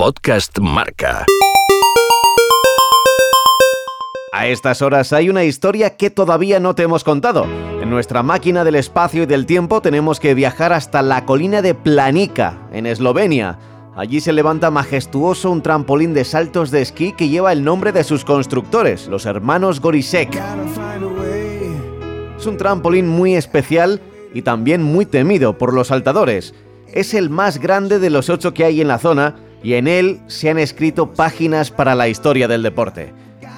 Podcast Marca. A estas horas hay una historia que todavía no te hemos contado. En nuestra máquina del espacio y del tiempo tenemos que viajar hasta la colina de Planica, en Eslovenia. Allí se levanta majestuoso un trampolín de saltos de esquí que lleva el nombre de sus constructores, los hermanos Gorisek. Es un trampolín muy especial y también muy temido por los saltadores. Es el más grande de los ocho que hay en la zona y en él se han escrito páginas para la historia del deporte.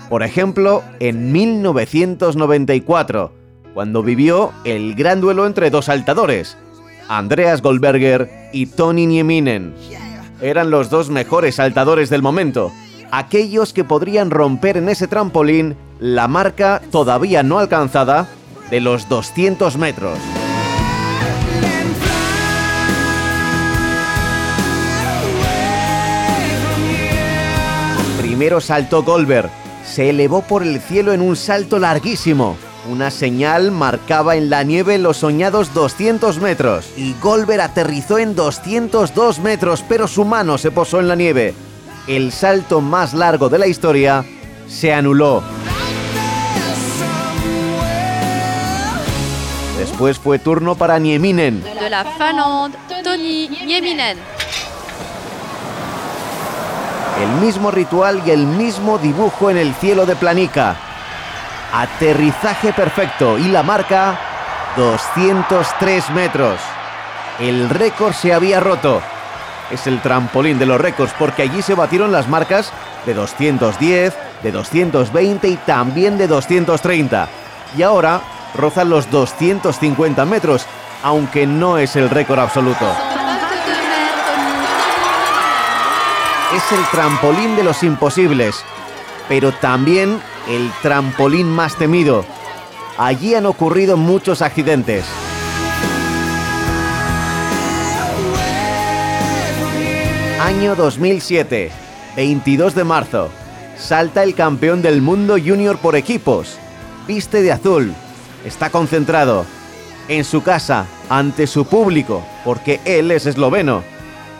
Por ejemplo, en 1994, cuando vivió el gran duelo entre dos saltadores, Andreas Goldberger y Tony Nieminen. Eran los dos mejores saltadores del momento, aquellos que podrían romper en ese trampolín la marca todavía no alcanzada de los 200 metros. Primero saltó Goldberg, se elevó por el cielo en un salto larguísimo. Una señal marcaba en la nieve los soñados 200 metros y Goldberg aterrizó en 202 metros, pero su mano se posó en la nieve. El salto más largo de la historia se anuló. Después fue turno para Nieminen. de la Finlande, Tony Nieminen. El mismo ritual y el mismo dibujo en el cielo de Planica. Aterrizaje perfecto y la marca 203 metros. El récord se había roto. Es el trampolín de los récords porque allí se batieron las marcas de 210, de 220 y también de 230. Y ahora rozan los 250 metros, aunque no es el récord absoluto. Es el trampolín de los imposibles, pero también el trampolín más temido. Allí han ocurrido muchos accidentes. Año 2007, 22 de marzo. Salta el campeón del mundo junior por equipos. Viste de azul. Está concentrado. En su casa, ante su público, porque él es esloveno.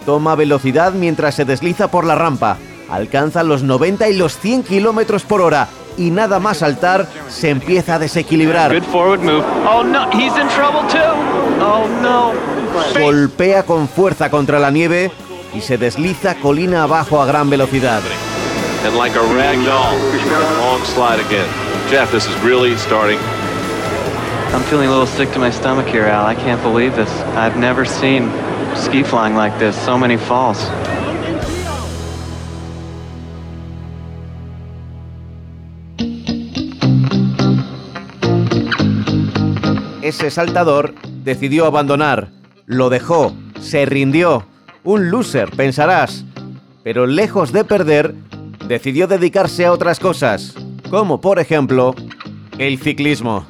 Toma velocidad mientras se desliza por la rampa. Alcanza los 90 y los 100 kilómetros por hora. Y nada más saltar, se empieza a desequilibrar. Good forward move. Oh no, he's in trouble too. Oh no. Golpea con fuerza contra la nieve y se desliza colina abajo a gran velocidad. and like a rag doll, long slide again. Jeff, this is really starting. I'm feeling a little sick to my stomach here, Al. I can't believe this. I've never seen ski flying like this. So many falls. Ese saltador decidió abandonar, lo dejó, se rindió. Un loser, pensarás. Pero lejos de perder, decidió dedicarse a otras cosas, como por ejemplo el ciclismo.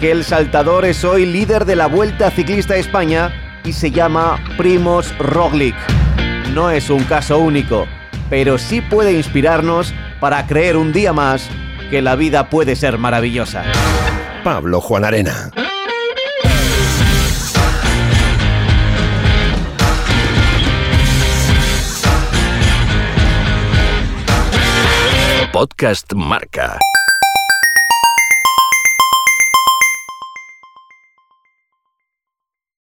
Aquel saltador es hoy líder de la Vuelta Ciclista a España y se llama Primoz Roglic. No es un caso único, pero sí puede inspirarnos para creer un día más que la vida puede ser maravillosa. Pablo Juan Arena. Podcast Marca.